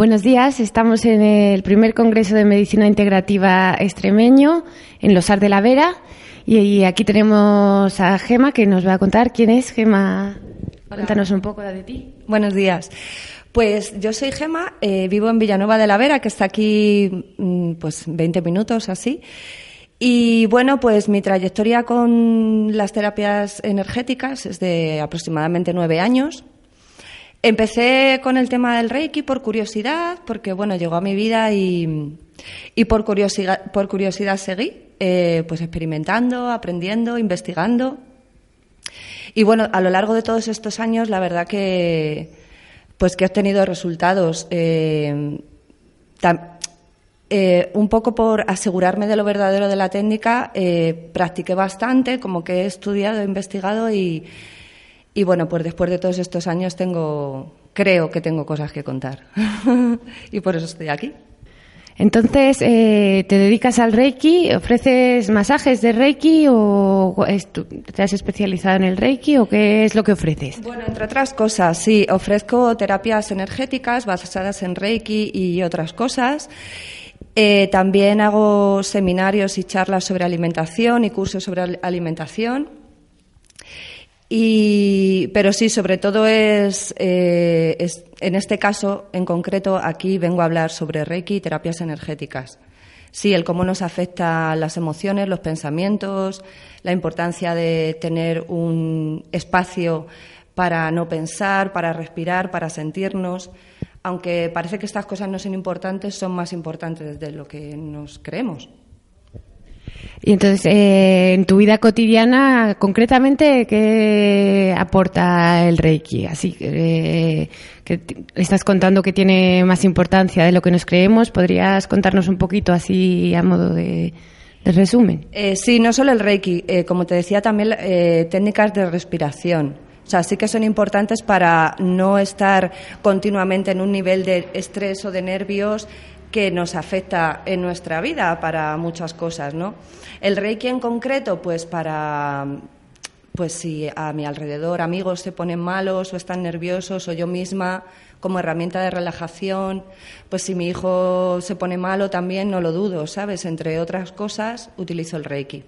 Buenos días, estamos en el primer Congreso de Medicina Integrativa Extremeño en Losar de la Vera y aquí tenemos a Gema que nos va a contar quién es Gema. Cuéntanos un poco de ti. Buenos días. Pues yo soy Gema, eh, vivo en Villanueva de la Vera, que está aquí mm, pues 20 minutos así. Y bueno, pues mi trayectoria con las terapias energéticas es de aproximadamente nueve años. Empecé con el tema del Reiki por curiosidad, porque bueno, llegó a mi vida y, y por curiosidad, por curiosidad seguí. Eh, pues experimentando, aprendiendo, investigando. Y bueno, a lo largo de todos estos años, la verdad que pues que he obtenido resultados. Eh, eh, un poco por asegurarme de lo verdadero de la técnica, practiqué bastante, como que he estudiado, he investigado y, y bueno, pues después de todos estos años tengo, creo que tengo cosas que contar. y por eso estoy aquí. Entonces, eh, ¿te dedicas al Reiki? ¿Ofreces masajes de Reiki o te has especializado en el Reiki o qué es lo que ofreces? Bueno, entre otras cosas, sí, ofrezco terapias energéticas basadas en Reiki y otras cosas. Eh, también hago seminarios y charlas sobre alimentación y cursos sobre alimentación. Y, pero sí, sobre todo es, eh, es, en este caso en concreto, aquí vengo a hablar sobre Reiki y terapias energéticas. Sí, el cómo nos afecta las emociones, los pensamientos, la importancia de tener un espacio para no pensar, para respirar, para sentirnos. Aunque parece que estas cosas no son importantes, son más importantes de lo que nos creemos. Y entonces, eh, en tu vida cotidiana, concretamente, ¿qué aporta el Reiki? Así eh, que estás contando que tiene más importancia de lo que nos creemos. ¿Podrías contarnos un poquito así a modo de, resumen? Eh, sí, no solo el Reiki, eh, como te decía, también técnicas de respiración. O sea, sí que son importantes para no estar continuamente en un nivel de estrés o de nervios que nos afecta en nuestra vida para muchas cosas, ¿no? El Reiki en concreto, pues para pues si a mi alrededor amigos se ponen malos o están nerviosos o yo misma como herramienta de relajación, pues si mi hijo se pone malo también no lo dudo, ¿sabes? Entre otras cosas utilizo el Reiki.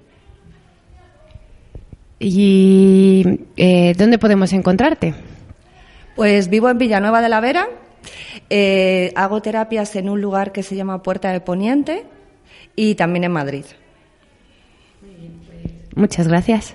¿Y eh, dónde podemos encontrarte? Pues vivo en Villanueva de la Vera, eh, hago terapias en un lugar que se llama Puerta de Poniente y también en Madrid. Muchas gracias.